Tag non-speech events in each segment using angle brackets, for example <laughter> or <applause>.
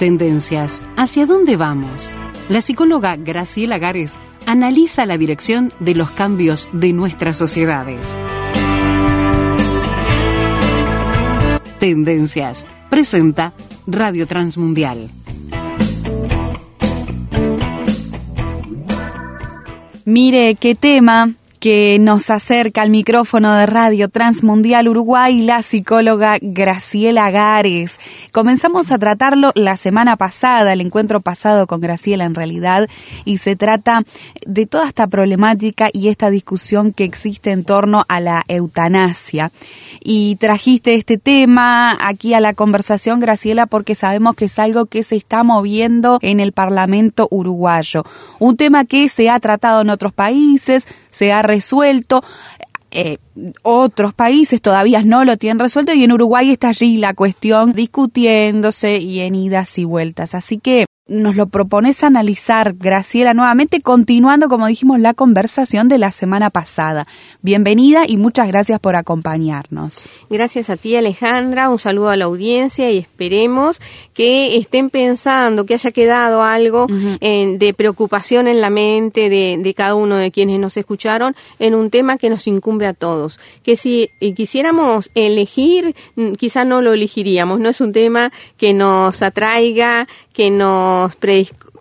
Tendencias. ¿Hacia dónde vamos? La psicóloga Graciela Gares analiza la dirección de los cambios de nuestras sociedades. Tendencias. Presenta Radio Transmundial. Mire qué tema que nos acerca al micrófono de Radio Transmundial Uruguay la psicóloga Graciela Gares. Comenzamos a tratarlo la semana pasada, el encuentro pasado con Graciela en realidad, y se trata de toda esta problemática y esta discusión que existe en torno a la eutanasia. Y trajiste este tema aquí a la conversación, Graciela, porque sabemos que es algo que se está moviendo en el Parlamento uruguayo. Un tema que se ha tratado en otros países, se ha resuelto. Eh, otros países todavía no lo tienen resuelto y en Uruguay está allí la cuestión discutiéndose y en idas y vueltas. Así que nos lo propones analizar, Graciela, nuevamente continuando, como dijimos, la conversación de la semana pasada. Bienvenida y muchas gracias por acompañarnos. Gracias a ti, Alejandra. Un saludo a la audiencia y esperemos que estén pensando, que haya quedado algo de preocupación en la mente de, de, cada uno de quienes nos escucharon en un tema que nos incumbe a todos. Que si eh, quisiéramos elegir, mm, quizá no lo elegiríamos. No es un tema que nos atraiga, que nos os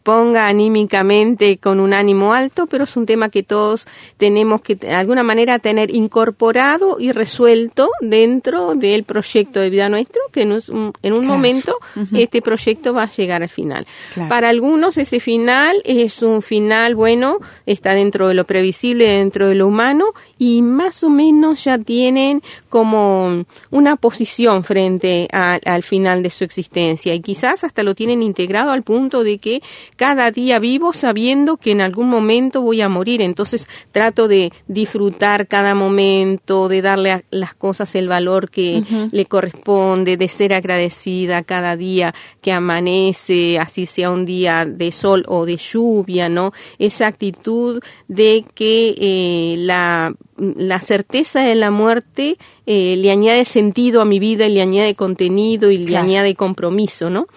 predisponga anímicamente con un ánimo alto, pero es un tema que todos tenemos que de alguna manera tener incorporado y resuelto dentro del proyecto de vida nuestro, que en un, en un momento este proyecto va a llegar al final. Para algunos ese final es un final, bueno, está dentro de lo previsible, dentro de lo humano y más o menos ya tienen como una posición frente al final de su existencia. Y quizás hasta lo tienen integrado al punto de que cada día vivo sabiendo que en algún momento voy a morir, entonces trato de disfrutar cada momento, de darle a las cosas el valor que le corresponde, de ser agradecida cada día que amanece, así sea un día de sol o de lluvia, ¿no? Esa actitud de que eh, la la certeza de la muerte eh, le añade sentido a mi vida y le añade contenido y le añade compromiso, ¿no?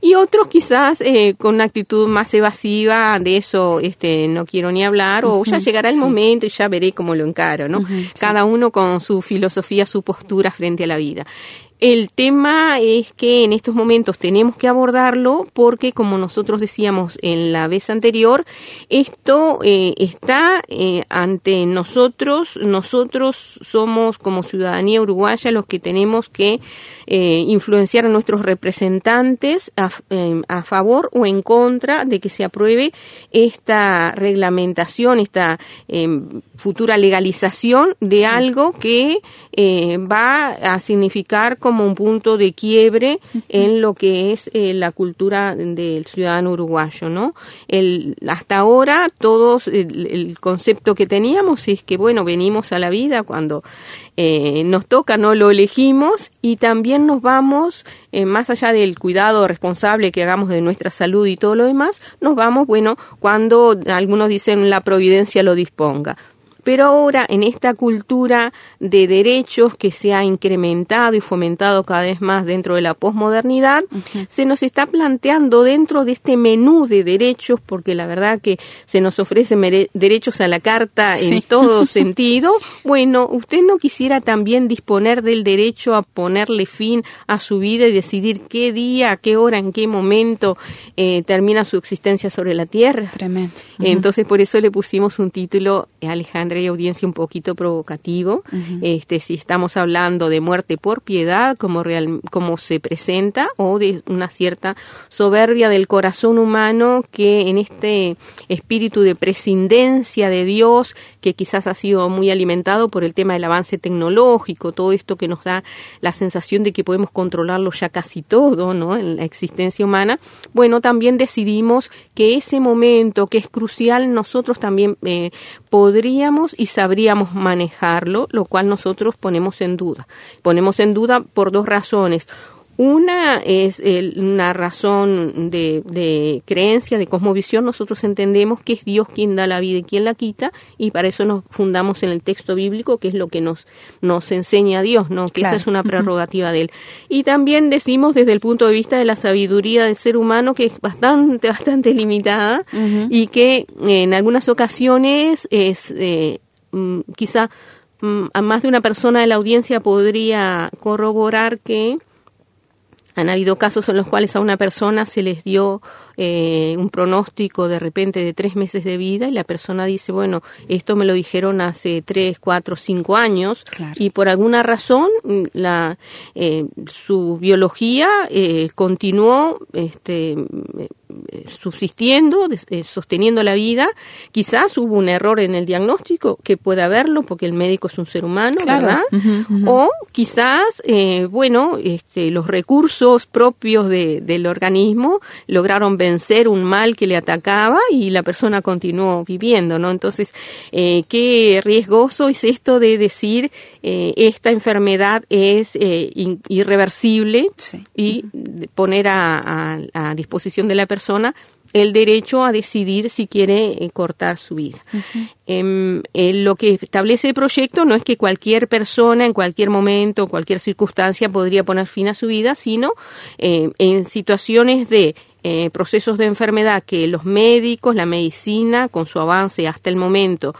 Y otros quizás eh, con una actitud más evasiva, de eso este, no quiero ni hablar, o ya llegará el momento y ya veré cómo lo encaro, ¿no? Cada uno con su filosofía, su postura frente a la vida. El tema es que en estos momentos tenemos que abordarlo porque, como nosotros decíamos en la vez anterior, esto eh, está eh, ante nosotros. Nosotros somos, como ciudadanía uruguaya, los que tenemos que eh, influenciar a nuestros representantes a, a, favor o en contra de que se apruebe esta reglamentación, esta futura legalización de algo que va a significar como un punto de quiebre en lo que es eh, la cultura del ciudadano uruguayo, ¿no? El, hasta ahora todos el, concepto que teníamos es que bueno venimos a la vida cuando eh, nos toca, no lo elegimos y también nos vamos eh, más allá del cuidado responsable que hagamos de nuestra salud y todo lo demás, nos vamos bueno cuando algunos dicen la providencia lo disponga. Pero ahora, en esta cultura de derechos que se ha incrementado y fomentado cada vez más dentro de la posmodernidad, se nos está planteando dentro de este menú de derechos, porque la verdad que se nos ofrecen derechos a la carta en todo <laughs> sentido, bueno, usted no quisiera también disponer del derecho a ponerle fin a su vida y decidir qué día, a qué hora, en qué momento eh, termina su existencia sobre la Tierra. Tremendo. Entonces, por eso le pusimos un título, Alejandro audiencia un poquito provocativo. Este, si estamos hablando de muerte por piedad, como real, como se presenta, o de una cierta soberbia del corazón humano que en este espíritu de prescindencia de Dios, que quizás ha sido muy alimentado por el tema del avance tecnológico, todo esto que nos da la sensación de que podemos controlarlo ya casi todo, ¿no? En la existencia humana. Bueno, también decidimos que ese momento que es crucial, nosotros también eh, podríamos y sabríamos manejarlo, lo cual nosotros ponemos en duda. Ponemos en duda por dos razones. Una es una razón de, de, creencia, de cosmovisión. Nosotros entendemos que es Dios quien da la vida y quien la quita, y para eso nos fundamos en el texto bíblico, que es lo que nos, nos enseña Dios, ¿no? Que esa es una prerrogativa de Él. Y también decimos desde el punto de vista de la sabiduría del ser humano, que es bastante, bastante limitada, y que en algunas ocasiones es eh, mm, quizá mm, a más de una persona de la audiencia podría corroborar que han habido casos en los cuales a una persona se les dio eh, un pronóstico de repente de tres meses de vida y la persona dice, bueno, esto me lo dijeron hace tres, cuatro, cinco años y por alguna razón mm, la, eh, su biología eh, continuó este, subsistiendo, sosteniendo la vida. Quizás hubo un error en el diagnóstico, que puede haberlo porque el médico es un ser humano, ¿verdad? O quizás, bueno, este, los recursos propios de, del organismo lograron vencer vencer un mal que le atacaba y la persona continuó viviendo, ¿no? Entonces, eh, qué riesgoso es esto de decir eh, esta enfermedad es eh, irreversible y poner a, disposición de la persona el derecho a decidir si quiere cortar su vida. Em, lo que establece el proyecto no es que cualquier persona en cualquier momento, cualquier circunstancia podría poner fin a su vida, sino en situaciones de eh, procesos de enfermedad que los médicos, la medicina, con su avance hasta el momento,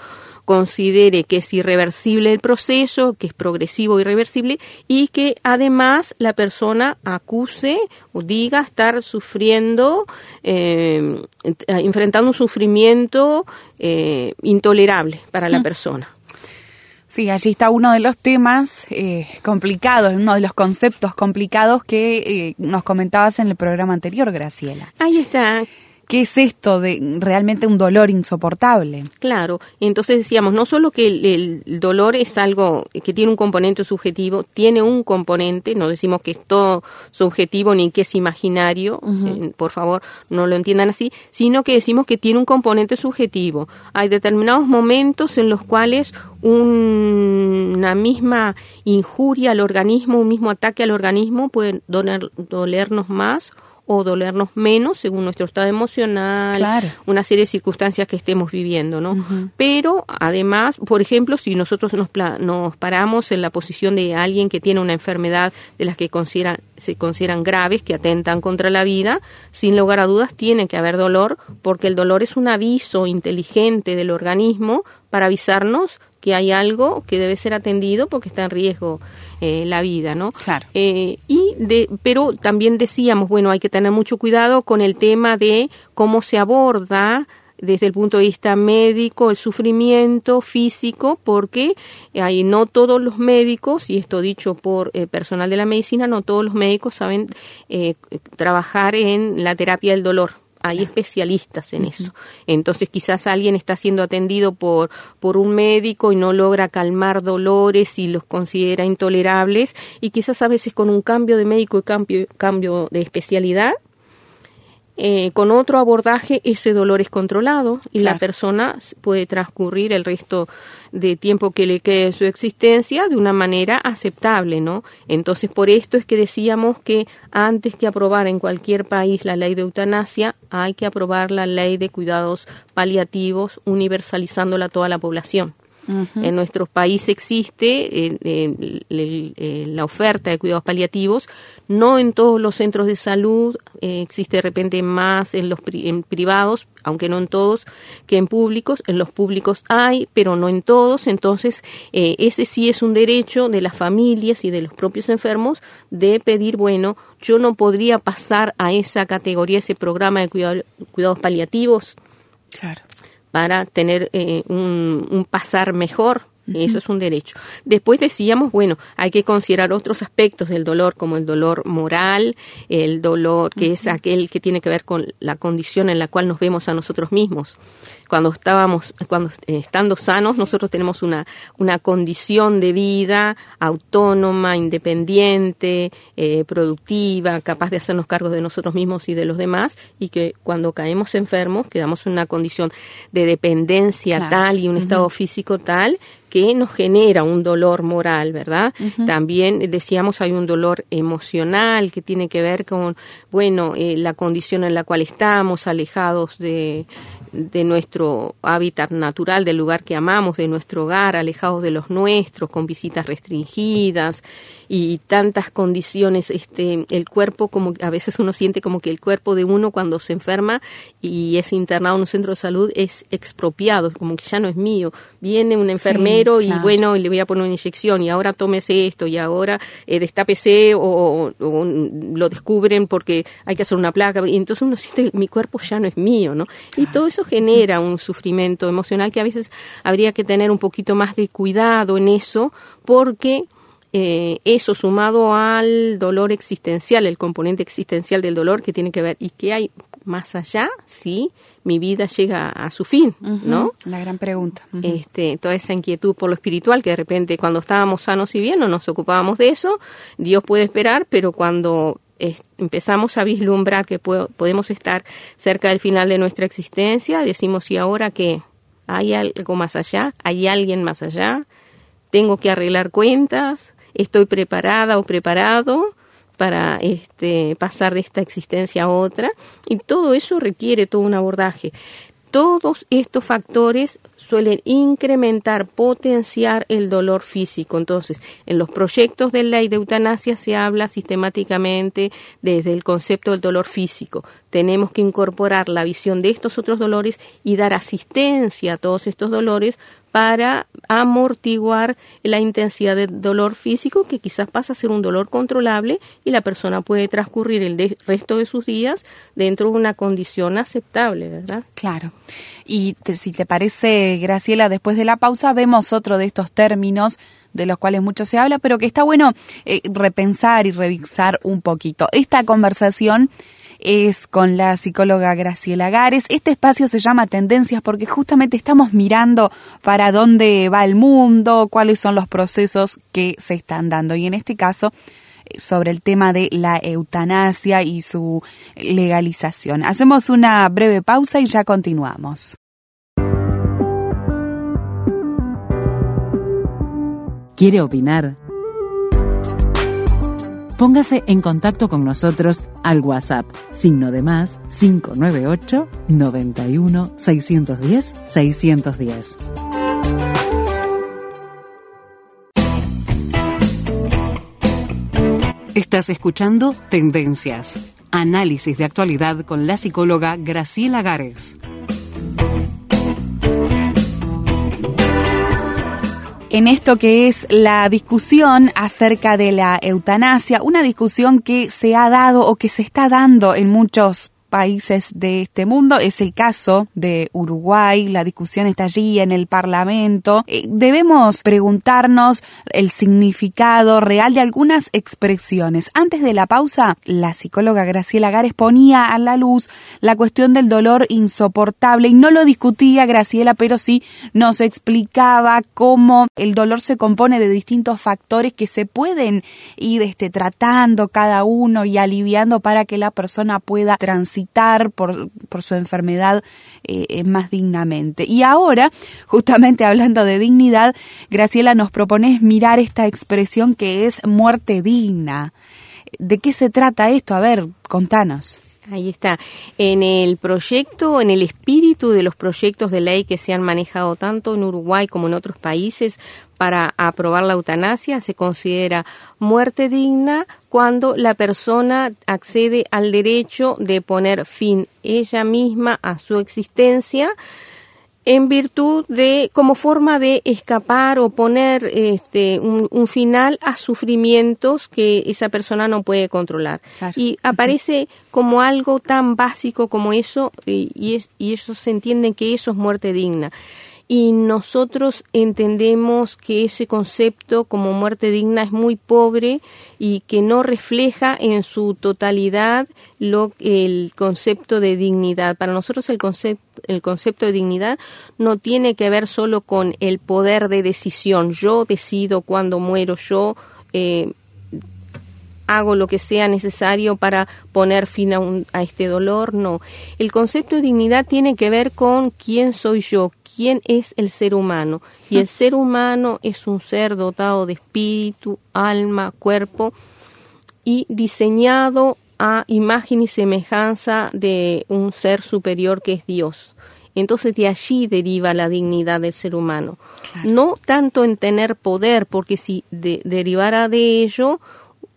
considere que es irreversible el proceso, que es progresivo e irreversible y que además la persona acuse o diga estar sufriendo, eh, enfrentando un sufrimiento eh, intolerable para la persona. Sí, allí está uno de los temas eh, complicados, uno de los conceptos complicados que eh, nos comentabas en el programa anterior, Graciela. Ahí está. ¿Qué es esto de realmente un dolor insoportable? Claro, entonces decíamos, no solo que el, dolor es algo que tiene un componente subjetivo, tiene un componente, no decimos que es todo subjetivo ni que es imaginario, eh, por favor, no lo entiendan así, sino que decimos que tiene un componente subjetivo. Hay determinados momentos en los cuales una misma injuria al organismo, un mismo ataque al organismo puede dolernos más o dolernos menos según nuestro estado emocional, una serie de circunstancias que estemos viviendo, ¿no? Pero además, por ejemplo, si nosotros nos, nos paramos en la posición de alguien que tiene una enfermedad de las que consideran, se consideran graves, que atentan contra la vida, sin lugar a dudas tiene que haber dolor, porque el dolor es un aviso inteligente del organismo para avisarnos que hay algo que debe ser atendido porque está en riesgo eh, la vida, ¿no? Claro. Eh, y de, pero también decíamos, bueno, hay que tener mucho cuidado con el tema de cómo se aborda desde el punto de vista médico el sufrimiento físico porque hay no todos los médicos y esto dicho por eh, personal de la medicina no todos los médicos saben trabajar en la terapia del dolor hay especialistas en eso. Entonces quizás alguien está siendo atendido por, por un médico y no logra calmar dolores y los considera intolerables y quizás a veces con un cambio de médico y cambio, cambio de especialidad eh, con otro abordaje ese dolor es controlado y la persona puede transcurrir el resto de tiempo que le quede su existencia de una manera aceptable, ¿no? Entonces, por esto es que decíamos que antes que aprobar en cualquier país la ley de eutanasia, hay que aprobar la ley de cuidados paliativos universalizándola a toda la población. En nuestro país existe la oferta de cuidados paliativos, no en todos los centros de salud, eh, existe de repente más en los en privados, aunque no en todos, que en públicos. En los públicos hay, pero no en todos. Entonces, eh, ese sí es un derecho de las familias y de los propios enfermos de pedir, bueno, yo no podría pasar a esa categoría, ese programa de cuidados paliativos. Claro para tener eh, un, pasar mejor. Eso es un derecho. Después decíamos, bueno, hay que considerar otros aspectos del dolor, como el dolor moral, el dolor que es aquel que tiene que ver con la condición en la cual nos vemos a nosotros mismos cuando estábamos, cuando eh, estando sanos, nosotros tenemos una, una condición de vida autónoma, independiente, eh, productiva, capaz de hacernos cargo de nosotros mismos y de los demás, y que cuando caemos enfermos quedamos en una condición de dependencia tal y un estado físico tal que nos genera un dolor moral, ¿verdad? También decíamos hay un dolor emocional que tiene que ver con, bueno, eh, la condición en la cual estamos, alejados de, de nuestro hábitat natural, del lugar que amamos, de nuestro hogar, alejados de los nuestros, con visitas restringidas y tantas condiciones, este, el cuerpo como a veces uno siente como que el cuerpo de uno cuando se enferma y es internado en un centro de salud es expropiado, como que ya no es mío. Viene un enfermero y bueno, y le voy a poner una inyección y ahora tómese esto y ahora eh, destápese o, o, lo descubren porque hay que hacer una placa y entonces uno siente mi cuerpo ya no es mío, ¿no? Y todo eso genera un sufrimiento emocional que a veces habría que tener un poquito más de cuidado en eso porque eh, eso sumado al dolor existencial, el componente existencial del dolor que tiene que ver y que hay más allá, sí, mi vida llega a su fin, ¿no? La gran pregunta. Este, toda esa inquietud por lo espiritual que de repente cuando estábamos sanos y bien no nos ocupábamos de eso, Dios puede esperar, pero cuando empezamos a vislumbrar que podemos estar cerca del final de nuestra existencia, decimos, ¿y ahora qué? ¿Hay algo más allá? ¿Hay alguien más allá? ¿Tengo que arreglar cuentas? Estoy preparada o preparado para este, pasar de esta existencia a otra y todo eso requiere todo un abordaje. Todos estos factores suelen incrementar, potenciar el dolor físico. Entonces, en los proyectos de ley de eutanasia se habla sistemáticamente desde el concepto del dolor físico. Tenemos que incorporar la visión de estos otros dolores y dar asistencia a todos estos dolores para amortiguar la intensidad del dolor físico que quizás pasa a ser un dolor controlable y la persona puede transcurrir el resto de sus días dentro de una condición aceptable, ¿verdad? Claro. Y si te parece, Graciela, después de la pausa vemos otro de estos términos de los cuales mucho se habla, pero que está bueno eh, repensar y revisar un poquito. Esta conversación es con la psicóloga Graciela Gares. Este espacio se llama Tendencias porque justamente estamos mirando para dónde va el mundo, cuáles son los procesos que se están dando. Y en este caso, sobre el tema de la eutanasia y su legalización. Hacemos una breve pausa y ya continuamos. ¿Quiere opinar? Póngase en contacto con nosotros al WhatsApp, signo de más 598 91 610 610. Estás escuchando Tendencias, análisis de actualidad con la psicóloga Graciela Gares. En esto que es la discusión acerca de la eutanasia, una discusión que se ha dado o que se está dando en muchos países de este mundo. Es el caso de Uruguay, la discusión está allí en el Parlamento. Eh, debemos preguntarnos el significado real de algunas expresiones. Antes de la pausa, la psicóloga Graciela Gares ponía a la luz la cuestión del dolor insoportable y no lo discutía Graciela, pero sí nos explicaba cómo el dolor se compone de distintos factores que se pueden ir este, tratando cada uno y aliviando para que la persona pueda transitar por, su enfermedad eh, eh, más dignamente. Y ahora, justamente hablando de dignidad, Graciela nos propone mirar esta expresión que es muerte digna. ¿De qué se trata esto? A ver, contanos. Ahí está. En el proyecto, en el espíritu de los proyectos de ley que se han manejado tanto en Uruguay como en otros países para aprobar la eutanasia, se considera muerte digna cuando la persona accede al derecho de poner fin ella misma a su existencia en virtud de, como forma de escapar o poner este, un, final a sufrimientos que esa persona no puede controlar. Y aparece como algo tan básico como eso y, y, eso se entiende que eso es muerte digna. Y nosotros entendemos que ese concepto como muerte digna es muy pobre y que no refleja en su totalidad lo, el concepto de dignidad. Para nosotros el concepto, el concepto de dignidad no tiene que ver solo con el poder de decisión. Yo decido cuándo muero, yo eh, hago lo que sea necesario para poner fin a, a, este dolor, no. El concepto de dignidad tiene que ver con quién soy yo, quién es el ser humano. Y el ser humano es un ser dotado de espíritu, alma, cuerpo y diseñado a imagen y semejanza de un ser superior que es Dios. Entonces de allí deriva la dignidad del ser humano. No tanto en tener poder, porque si derivara de ello,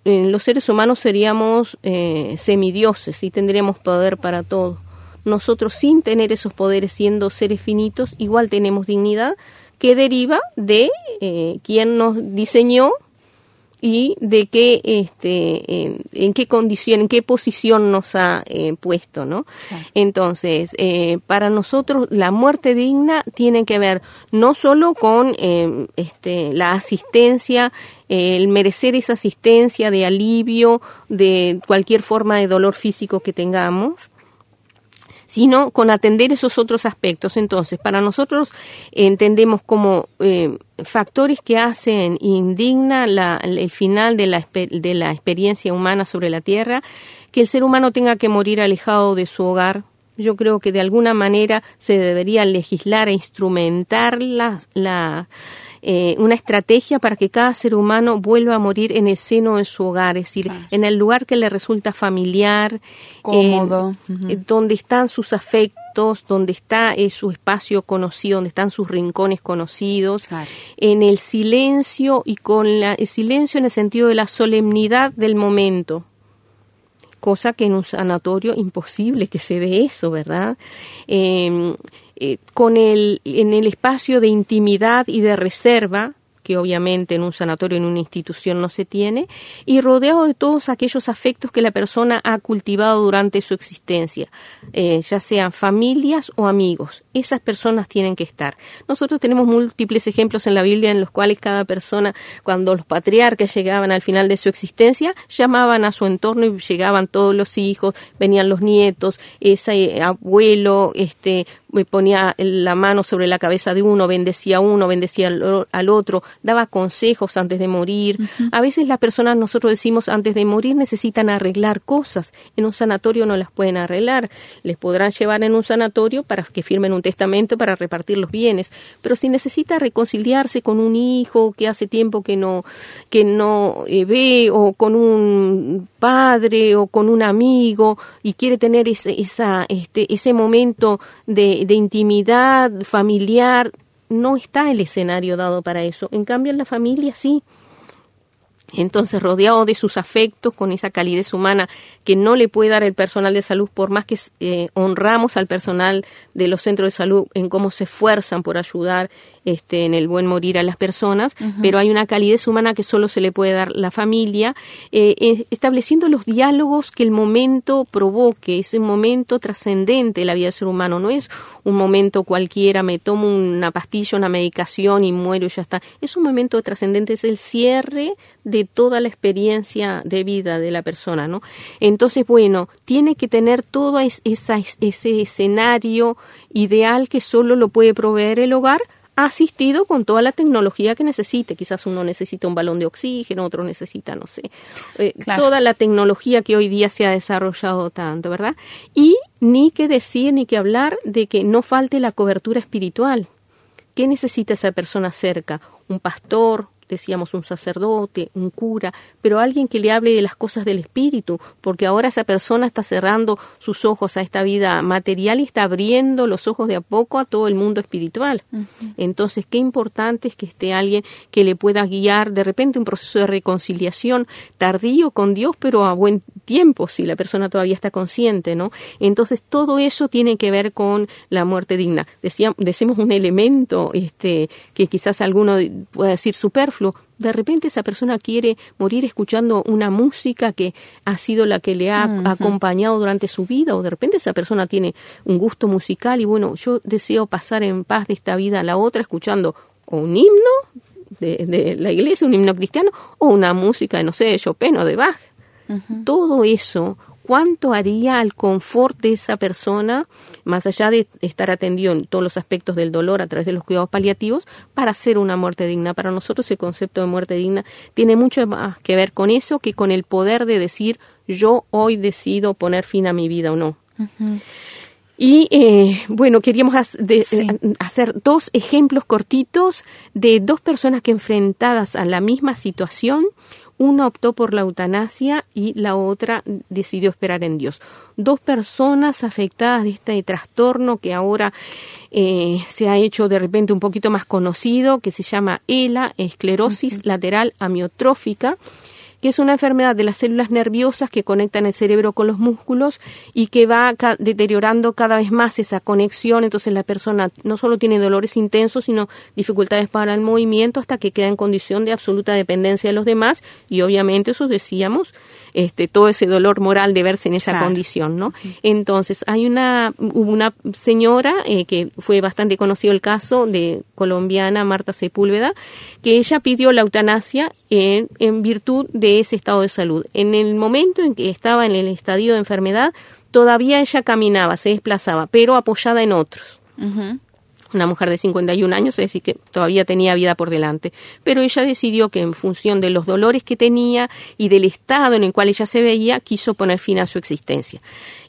eh, los seres humanos seríamos eh, semidioses y tendríamos poder para todo nosotros sin tener esos poderes siendo seres finitos, igual tenemos dignidad que deriva de eh, quien nos diseñó y de qué este en, qué condición en qué posición nos ha eh, puesto no entonces eh, para nosotros la muerte digna tiene que ver no solo con este la asistencia el merecer esa asistencia de alivio de cualquier forma de dolor físico que tengamos sino con atender esos otros aspectos. Entonces, para nosotros entendemos como eh, factores que hacen indigna el final de la, de la experiencia humana sobre la Tierra, que el ser humano tenga que morir alejado de su hogar, yo creo que de alguna manera se debería legislar e instrumentar la, la, eh, una estrategia para que cada ser humano vuelva a morir en el seno de su hogar, es decir, en el lugar que le resulta familiar, cómodo, eh, donde están sus afectos, donde está eh, su espacio conocido, donde están sus rincones conocidos, en el silencio y con la, el silencio en el sentido de la solemnidad del momento cosa que en un sanatorio imposible que se dé eso, ¿verdad? Eh, eh, con el, en el espacio de intimidad y de reserva que obviamente en un sanatorio, en una institución no se tiene, y rodeado de todos aquellos afectos que la persona ha cultivado durante su existencia, eh, ya sean familias o amigos. Esas personas tienen que estar. Nosotros tenemos múltiples ejemplos en la Biblia en los cuales cada persona, cuando los patriarcas llegaban al final de su existencia, llamaban a su entorno y llegaban todos los hijos, venían los nietos, ese abuelo, este, ponía la mano sobre la cabeza de uno, bendecía a uno, bendecía al, otro, daba consejos antes de morir. A veces las personas, nosotros decimos, antes de morir necesitan arreglar cosas. En un sanatorio no las pueden arreglar. Les podrán llevar en un sanatorio para que firmen un testamento para repartir los bienes. Pero si necesita reconciliarse con un hijo que hace tiempo que no, que no eh, ve, o con un padre, o con un amigo, y quiere tener ese, esa, este, ese momento de, intimidad familiar, no está el escenario dado para eso. En cambio, en la familia sí. Entonces, rodeado de sus afectos, con esa calidez humana que no le puede dar el personal de salud, por más que eh, honramos al personal de los centros de salud en cómo se esfuerzan por ayudar este, en el buen morir a las personas, pero hay una calidez humana que solo se le puede dar la familia, eh, eh, estableciendo los diálogos que el momento provoque, es un momento trascendente de la vida del ser humano, no es un momento cualquiera, me tomo una pastilla, una medicación y muero y ya está, es un momento trascendente, es el cierre de toda la experiencia de vida de la persona, ¿no? Entonces, bueno, tiene que tener todo esa, ese escenario ideal que solo lo puede proveer el hogar, asistido con toda la tecnología que necesite. Quizás uno necesita un balón de oxígeno, otro necesita, no sé, eh, toda la tecnología que hoy día se ha desarrollado tanto, ¿verdad? Y ni que decir ni que hablar de que no falte la cobertura espiritual. ¿Qué necesita esa persona cerca? Un pastor, decíamos un sacerdote, un cura, pero alguien que le hable de las cosas del espíritu, porque ahora esa persona está cerrando sus ojos a esta vida material y está abriendo los ojos de a poco a todo el mundo espiritual. Entonces, qué importante es que esté alguien que le pueda guiar de repente un proceso de reconciliación tardío con Dios, pero a buen tiempo si la persona todavía está consciente, ¿no? Entonces todo eso tiene que ver con la muerte digna. decimos un elemento este, que quizás alguno pueda decir superfluo, de repente esa persona quiere morir escuchando una música que ha sido la que le ha acompañado durante su vida, o de repente esa persona tiene un gusto musical y bueno, yo deseo pasar en paz de esta vida a la otra escuchando un himno de, la iglesia, un himno cristiano, o una música de, no sé, de Chopin o de Bach. Todo eso, ¿cuánto haría al confort de esa persona, más allá de estar atendido en todos los aspectos del dolor a través de los cuidados paliativos, para hacer una muerte digna? Para nosotros el concepto de muerte digna tiene mucho más que ver con eso que con el poder de decir yo hoy decido poner fin a mi vida o no. Y eh, bueno, queríamos eh, hacer dos ejemplos cortitos de dos personas que enfrentadas a la misma situación, una optó por la eutanasia y la otra decidió esperar en Dios. Dos personas afectadas de este trastorno que ahora eh, se ha hecho de repente un poquito más conocido, que se llama ELA, esclerosis lateral amiotrófica que es una enfermedad de las células nerviosas que conectan el cerebro con los músculos y que va deteriorando cada vez más esa conexión. Entonces la persona no solo tiene dolores intensos, sino dificultades para el movimiento hasta que queda en condición de absoluta dependencia de los demás y obviamente eso decíamos este, todo ese dolor moral de verse en esa condición, ¿no? Entonces, hay una, hubo una señora eh, que fue bastante conocido el caso de colombiana Marta Sepúlveda, que ella pidió la eutanasia en, en virtud de ese estado de salud. En el momento en que estaba en el estadio de enfermedad, todavía ella caminaba, se desplazaba, pero apoyada en otros una mujer de 51 años, es decir, que todavía tenía vida por delante. Pero ella decidió que en función de los dolores que tenía y del estado en el cual ella se veía, quiso poner fin a su existencia.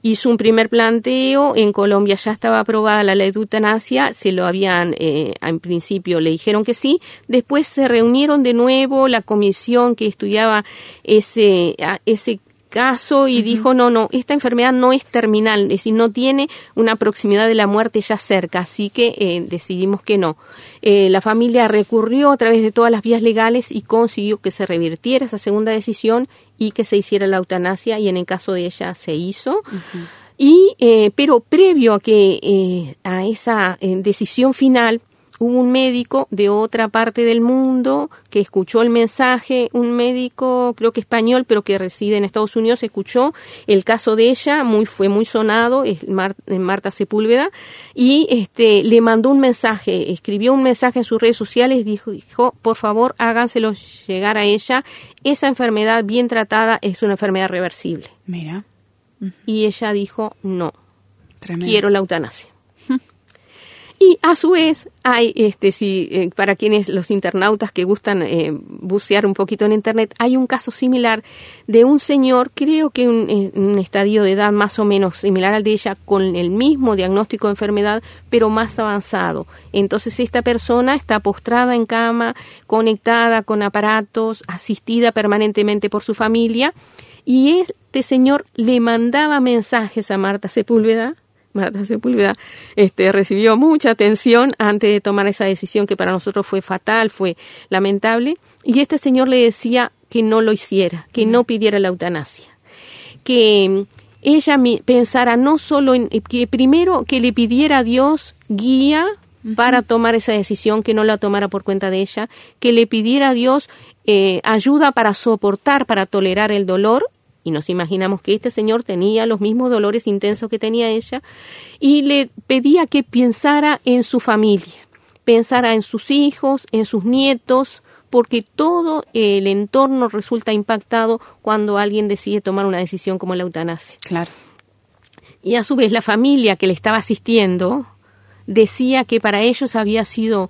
Hizo un primer planteo, en Colombia ya estaba aprobada la ley de eutanasia, se lo habían, eh, en principio le dijeron que sí, después se reunieron de nuevo la comisión que estudiaba ese, ese caso y dijo, no, no, esta enfermedad no es terminal, es decir, no tiene una proximidad de la muerte ya cerca, así que eh, decidimos que no. Eh, la familia recurrió a través de todas las vías legales y consiguió que se revirtiera esa segunda decisión y que se hiciera la eutanasia y en el caso de ella se hizo. Y, eh, pero previo a que a esa decisión final, hubo un médico de otra parte del mundo que escuchó el mensaje, un médico creo que español, pero que reside en Estados Unidos, escuchó el caso de ella, muy fue muy sonado, es Marta Sepúlveda, y este le mandó un mensaje, escribió un mensaje en sus redes sociales, dijo, dijo, por favor, háganselo llegar a ella, esa enfermedad bien tratada es una enfermedad reversible. Mira. Y ella dijo, no, quiero la eutanasia. Y a su vez hay, este, si, eh, para quienes los internautas que gustan eh, bucear un poquito en Internet, hay un caso similar de un señor, creo que un, eh, un estadio de edad más o menos similar al de ella, con el mismo diagnóstico de enfermedad, pero más avanzado. Entonces esta persona está postrada en cama, conectada con aparatos, asistida permanentemente por su familia, y este señor le mandaba mensajes a Marta Sepúlveda, Marta Sepúlveda este, recibió mucha atención antes de tomar esa decisión que para nosotros fue fatal, fue lamentable, y este señor le decía que no lo hiciera, que no pidiera la eutanasia, que ella pensara no solo en que primero que le pidiera a Dios guía para tomar esa decisión, que no la tomara por cuenta de ella, que le pidiera a Dios eh, ayuda para soportar, para tolerar el dolor y nos imaginamos que este señor tenía los mismos dolores intensos que tenía ella y le pedía que pensara en su familia, pensara en sus hijos, en sus nietos, porque todo el entorno resulta impactado cuando alguien decide tomar una decisión como la eutanasia. Claro. Y a su vez la familia que le estaba asistiendo decía que para ellos había sido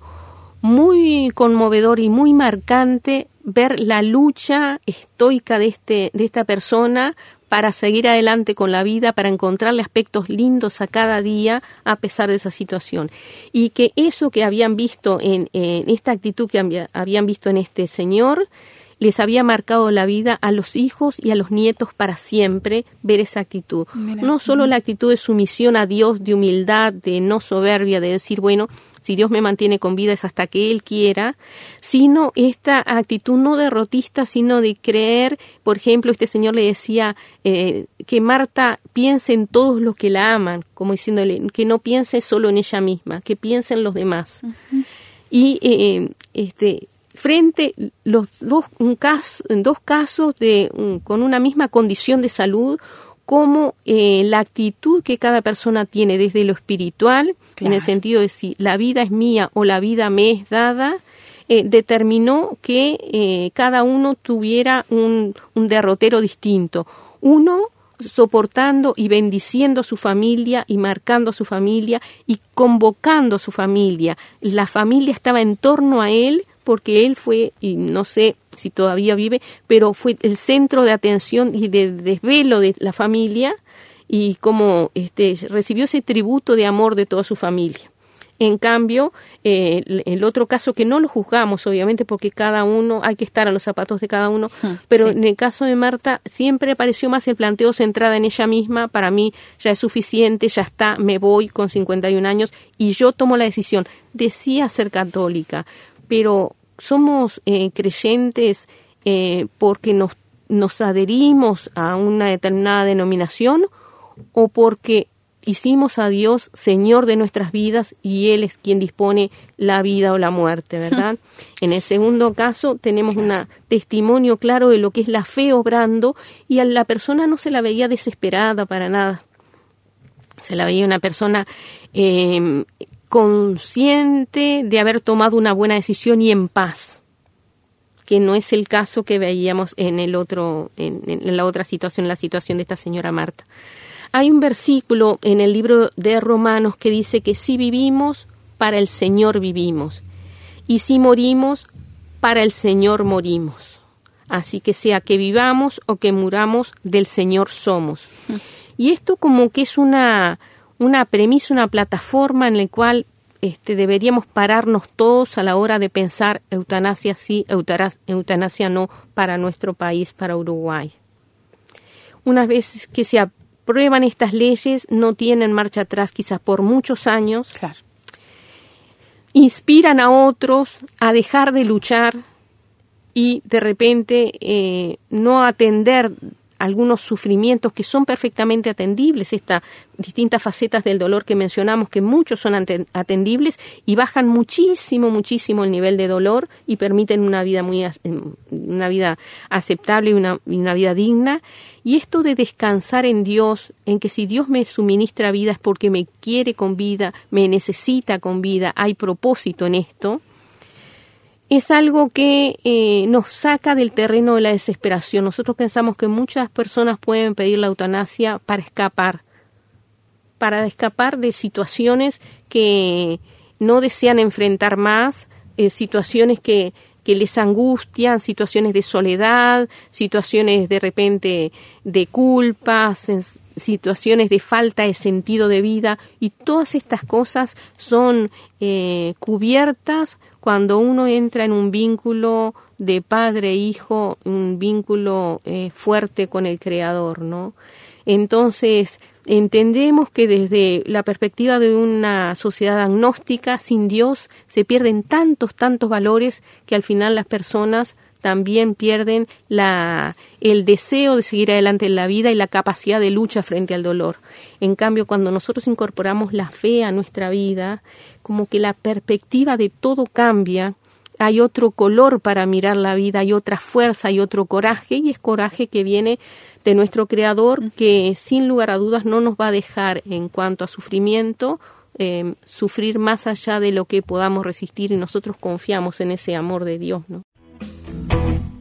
muy conmovedor y muy marcante ver la lucha estoica de, este, de esta persona para seguir adelante con la vida, para encontrarle aspectos lindos a cada día a pesar de esa situación. Y que eso que habían visto en, esta actitud que habían visto en este señor, les había marcado la vida a los hijos y a los nietos para siempre ver esa actitud. No solo la actitud de sumisión a Dios, de humildad, de no soberbia, de decir, bueno, si Dios me mantiene con vida es hasta que Él quiera, sino esta actitud no derrotista, sino de creer, por ejemplo, este señor le decía eh, que Marta piense en todos los que la aman, como diciéndole que no piense solo en ella misma, que piense en los demás. Y eh, este, frente los dos, un caso, dos casos de, con una misma condición de salud, como eh, la actitud que cada persona tiene desde lo espiritual, en el sentido de si la vida es mía o la vida me es dada, eh, determinó que eh, cada uno tuviera un, un derrotero distinto. Uno soportando y bendiciendo a su familia y marcando a su familia y convocando a su familia. La familia estaba en torno a él porque él fue, y no sé si todavía vive, pero fue el centro de atención y de desvelo de la familia y como este, recibió ese tributo de amor de toda su familia. En cambio, eh, el otro caso que no lo juzgamos, obviamente, porque cada uno, hay que estar a los zapatos de cada uno, ah, pero en el caso de Marta siempre apareció más el planteo centrada en ella misma, para mí ya es suficiente, ya está, me voy con 51 años y yo tomo la decisión. Decía ser católica, pero somos eh, creyentes eh, porque nos, nos adherimos a una determinada denominación o porque hicimos a Dios Señor de nuestras vidas y Él es quien dispone la vida o la muerte, ¿verdad? <laughs> en el segundo caso tenemos un testimonio claro de lo que es la fe obrando y a la persona no se la veía desesperada para nada. Se la veía una persona eh, consciente de haber tomado una buena decisión y en paz que no es el caso que veíamos en el otro en, la otra situación la situación de esta señora Marta. Hay un versículo en el libro de Romanos que dice que si vivimos para el Señor vivimos y si morimos para el Señor morimos. Así que sea que vivamos o que muramos del Señor somos. Y esto como que es una una premisa, una plataforma en la cual este, deberíamos pararnos todos a la hora de pensar eutanasia sí, eutanasia no para nuestro país, para Uruguay. Una vez que se aprueban estas leyes, no tienen marcha atrás quizás por muchos años. Inspiran a otros a dejar de luchar y de repente eh, no atender algunos sufrimientos que son perfectamente atendibles, estas distintas facetas del dolor que mencionamos, que muchos son atendibles y bajan muchísimo, muchísimo el nivel de dolor y permiten una vida muy una vida aceptable y una, una vida digna. Y esto de descansar en Dios, en que si Dios me suministra vida es porque me quiere con vida, me necesita con vida, hay propósito en esto, es algo que eh, nos saca del terreno de la desesperación. Nosotros pensamos que muchas personas pueden pedir la eutanasia para escapar, para escapar de situaciones que no desean enfrentar más, eh, situaciones que, que les angustian, situaciones de soledad, situaciones de repente de culpa, situaciones de falta de sentido de vida y todas estas cosas son eh, cubiertas cuando uno entra en un vínculo de padre-hijo, e un vínculo eh, fuerte con el Creador, ¿no? Entonces, entendemos que desde la perspectiva de una sociedad agnóstica, sin Dios, se pierden tantos, tantos valores que al final las personas también pierden la, el deseo de seguir adelante en la vida y la capacidad de lucha frente al dolor. En cambio, cuando nosotros incorporamos la fe a nuestra vida, como que la perspectiva de todo cambia, hay otro color para mirar la vida, hay otra fuerza, hay otro coraje, y es coraje que viene de nuestro Creador, que sin lugar a dudas no nos va a dejar en cuanto a sufrimiento, eh, sufrir más allá de lo que podamos resistir y nosotros confiamos en ese amor de Dios, ¿no? Bye.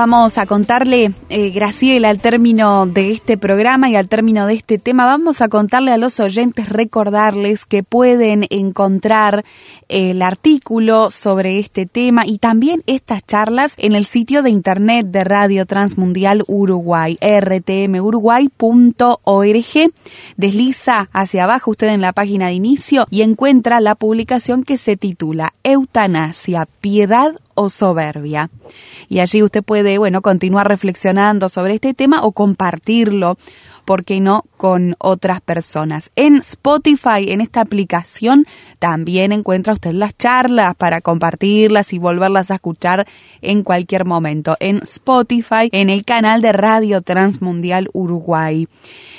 Vamos a contarle, eh, Graciela, al término de este programa y al término de este tema, vamos a contarle a los oyentes, recordarles que pueden encontrar el artículo sobre este tema y también estas charlas en el sitio de internet de Radio Transmundial Uruguay, rtmuruguay.org. Desliza hacia abajo usted en la página de inicio y encuentra la publicación que se titula Eutanasia, Piedad o soberbia. Y allí usted puede, bueno, continuar reflexionando sobre este tema o compartirlo, ¿por qué no?, con otras personas. En Spotify, en esta aplicación, también encuentra usted las charlas para compartirlas y volverlas a escuchar en cualquier momento. En Spotify, en el canal de Radio Transmundial Uruguay.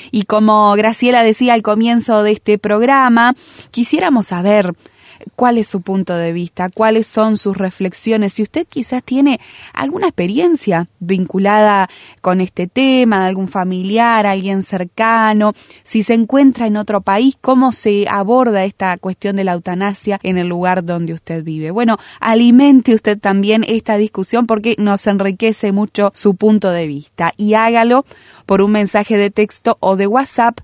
Y como Graciela decía al comienzo de este programa, quisiéramos saber cuál es su punto de vista, cuáles son sus reflexiones. Si usted quizás tiene alguna experiencia vinculada con este tema, de algún familiar, alguien cercano, si se encuentra en otro país, cómo se aborda esta cuestión de la eutanasia en el lugar donde usted vive. Bueno, alimente usted también esta discusión porque nos enriquece mucho su punto de vista y hágalo por un mensaje de texto o de WhatsApp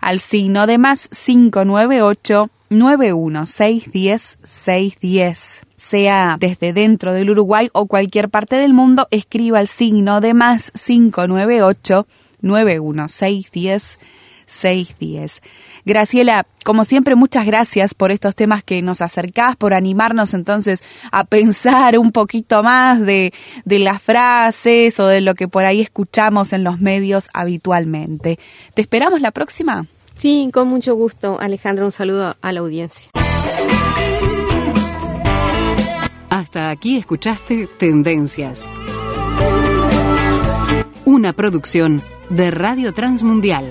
al signo de más 598 91610 Sea desde dentro del Uruguay o cualquier parte del mundo, escriba el signo de más 598 91610 610. Graciela, como siempre, muchas gracias por estos temas que nos acercás, por animarnos entonces a pensar un poquito más de, de las frases o de lo que por ahí escuchamos en los medios habitualmente. ¿Te esperamos la próxima? Sí, con mucho gusto, Alejandra. Un saludo a la audiencia. Hasta aquí escuchaste Tendencias. Una producción de Radio Transmundial.